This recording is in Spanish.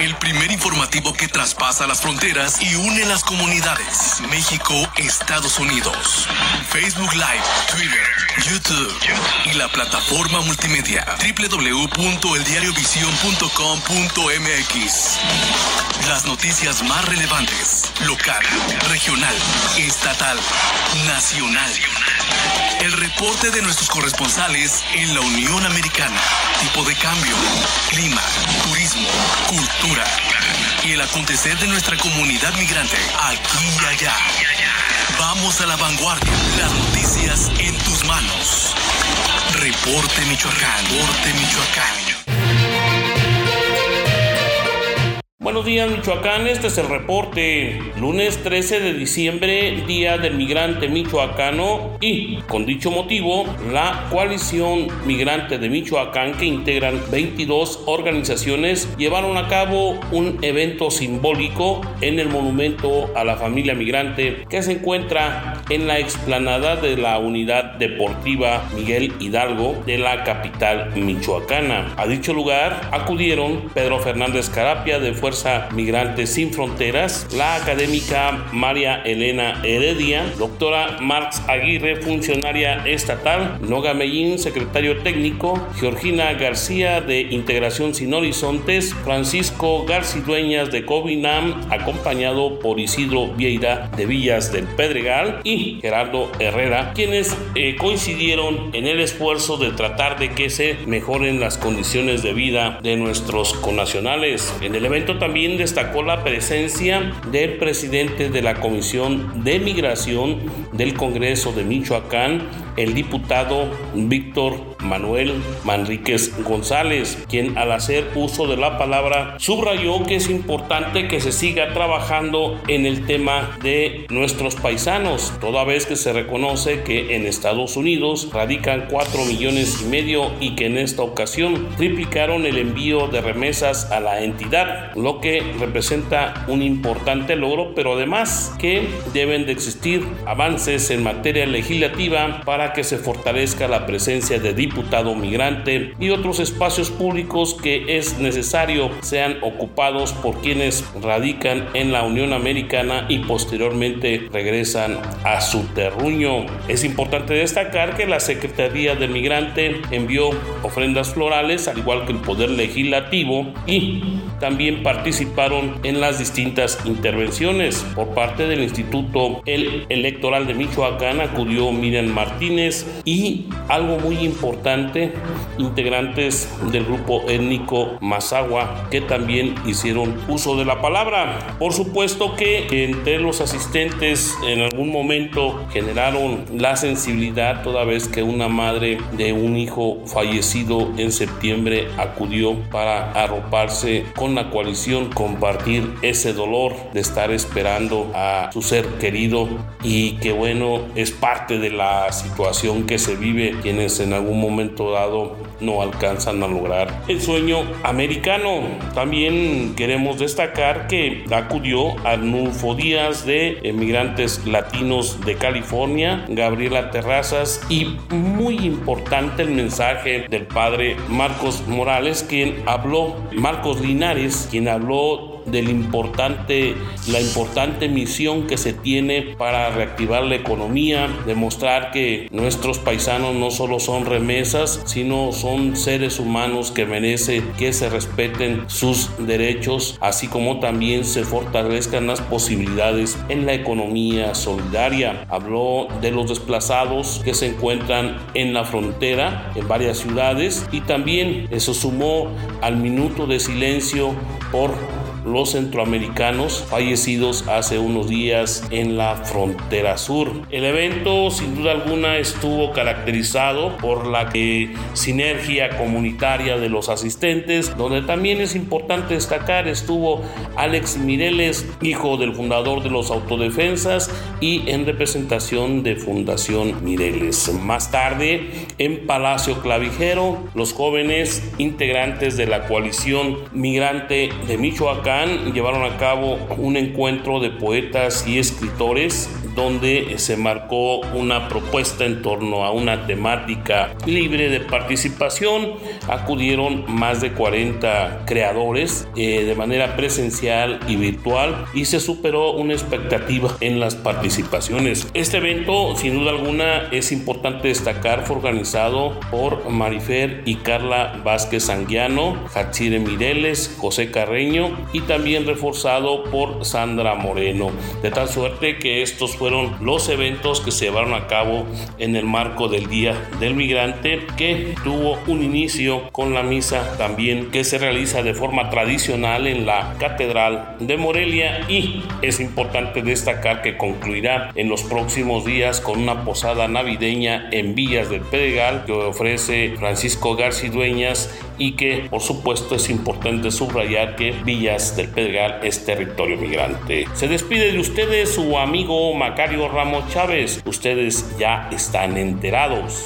El primer informativo que traspasa las fronteras y une las comunidades. México, Estados Unidos. Facebook Live, Twitter, YouTube y la plataforma multimedia www.eldiariovision.com.mx. Las noticias más relevantes, local, regional, estatal, nacional. El reporte de nuestros corresponsales en la Unión Americana. Tipo de cambio, clima, turismo, cultura y el acontecer de nuestra comunidad migrante aquí y allá. Vamos a la vanguardia. Las noticias en tus manos. Reporte Michoacán. Reporte Michoacán. Buenos días Michoacán, este es el reporte. Lunes 13 de diciembre, Día del Migrante Michoacano y, con dicho motivo, la coalición migrante de Michoacán que integran 22 organizaciones llevaron a cabo un evento simbólico en el monumento a la familia migrante que se encuentra en la explanada de la unidad deportiva Miguel Hidalgo de la capital michoacana. A dicho lugar acudieron Pedro Fernández Carapia de Fuerza Migrantes Sin Fronteras, la académica María Elena Heredia, doctora Marx Aguirre, funcionaria estatal, Noga Mellín, secretario técnico, Georgina García de Integración Sin Horizontes, Francisco Garcidueñas de Covinam, acompañado por Isidro Vieira de Villas del Pedregal y Gerardo Herrera, quienes eh, coincidieron en el esfuerzo de tratar de que se mejoren las condiciones de vida de nuestros connacionales. En el evento también destacó la presencia del presidente de la Comisión de Migración del Congreso de Michoacán, el diputado Víctor Manuel Manríquez González, quien al hacer uso de la palabra subrayó que es importante que se siga trabajando en el tema de nuestros paisanos, toda vez que se reconoce que en Estados Unidos radican 4 millones y medio y que en esta ocasión triplicaron el envío de remesas a la entidad, lo que representa un importante logro, pero además que deben de existir avances en materia legislativa para que se fortalezca la presencia de diputado migrante y otros espacios públicos que es necesario sean ocupados por quienes radican en la Unión Americana y posteriormente regresan a su terruño. Es importante destacar que la Secretaría del Migrante envió ofrendas florales al igual que el Poder Legislativo y también participaron en las distintas intervenciones. Por parte del Instituto Electoral de Michoacán acudió Miriam Martínez y algo muy importante, integrantes del grupo étnico Mazagua que también hicieron uso de la palabra. Por supuesto que entre los asistentes en algún momento generaron la sensibilidad toda vez que una madre de un hijo fallecido en septiembre acudió para arroparse con la coalición, compartir ese dolor de estar esperando a su ser querido y que bueno, es parte de la situación que se vive quienes en algún momento dado no alcanzan a lograr el sueño americano. También queremos destacar que acudió Arnulfo Díaz de Emigrantes Latinos de California, Gabriela Terrazas y muy importante el mensaje del padre Marcos Morales, quien habló, Marcos Linares, quien habló del importante, la importante misión que se tiene para reactivar la economía, demostrar que nuestros paisanos no solo son remesas, sino son seres humanos que merecen que se respeten sus derechos, así como también se fortalezcan las posibilidades en la economía solidaria. Habló de los desplazados que se encuentran en la frontera en varias ciudades y también eso sumó al minuto de silencio por los centroamericanos fallecidos hace unos días en la frontera sur. El evento sin duda alguna estuvo caracterizado por la sinergia comunitaria de los asistentes, donde también es importante destacar estuvo Alex Mireles, hijo del fundador de los autodefensas y en representación de Fundación Mireles. Más tarde, en Palacio Clavijero, los jóvenes integrantes de la coalición migrante de Michoacán llevaron a cabo un encuentro de poetas y escritores donde se marcó una propuesta en torno a una temática libre de participación. Acudieron más de 40 creadores eh, de manera presencial y virtual y se superó una expectativa en las participaciones. Este evento, sin duda alguna, es importante destacar, fue organizado por Marifer y Carla Vázquez Anguiano, Hachire Mireles, José Carreño y también reforzado por Sandra Moreno. De tal suerte que estos fueron los eventos que se llevaron a cabo en el marco del Día del Migrante, que tuvo un inicio con la misa también que se realiza de forma tradicional en la Catedral de Morelia. Y es importante destacar que concluirá en los próximos días con una posada navideña en Villas del Pedregal que ofrece Francisco García Dueñas y que por supuesto es importante subrayar que Villas del Pedregal es territorio migrante. Se despide de ustedes su amigo Macario Ramos Chávez. Ustedes ya están enterados.